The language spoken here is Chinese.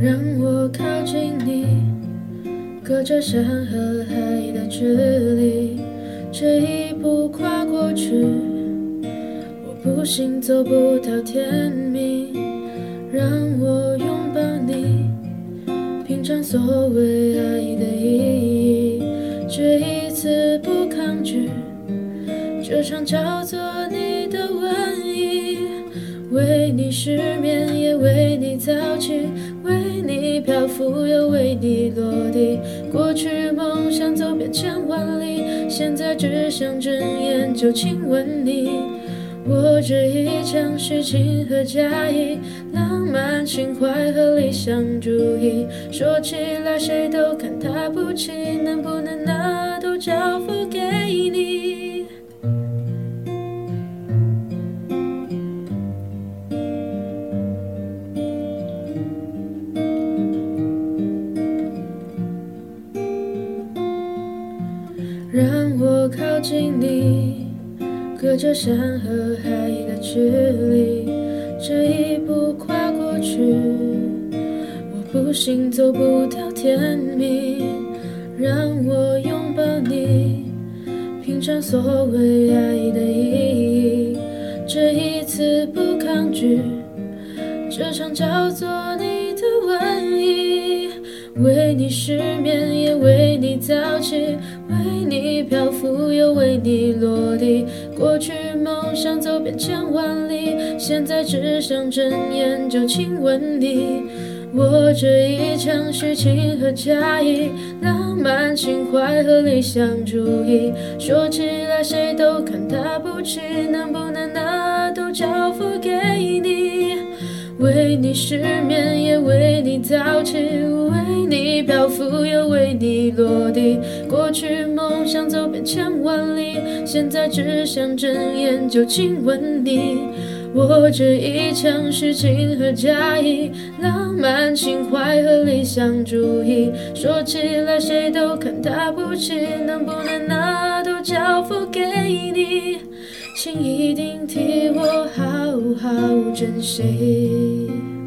让我靠近你，隔着山和海的距离，这一步跨过去，我不信走不到天明。让我拥抱你，品尝所谓爱的意义，这一次不抗拒，这场叫做你的瘟疫，为你失眠也为。浮又为你落地，过去梦想走遍千万里，现在只想睁眼就亲吻你。我这一腔虚情和假意，浪漫情怀和理想主义，说起来谁都看他不起，能不能拿都交付给让我靠近你，隔着山和海的距离，这一步跨过去，我不信走不到天明。让我拥抱你，品尝所谓爱的意义，这一次不抗拒，这场叫做你的瘟疫，为你失眠，也为你早起。为你漂浮，又为你落地。过去梦想走遍千万里，现在只想睁眼就亲吻你。我这一腔虚情和假意，浪漫情怀和理想主义，说起来谁都看他不起，能不能拿都交付给？你失眠，也为你早起，为你漂浮，又为你落地。过去梦想走遍千万里，现在只想睁眼就亲吻你。我这一腔虚情和假意，浪漫情怀和理想主义，说起来谁都看他不起，能不能拿都交付给你？请一定替我好好珍惜。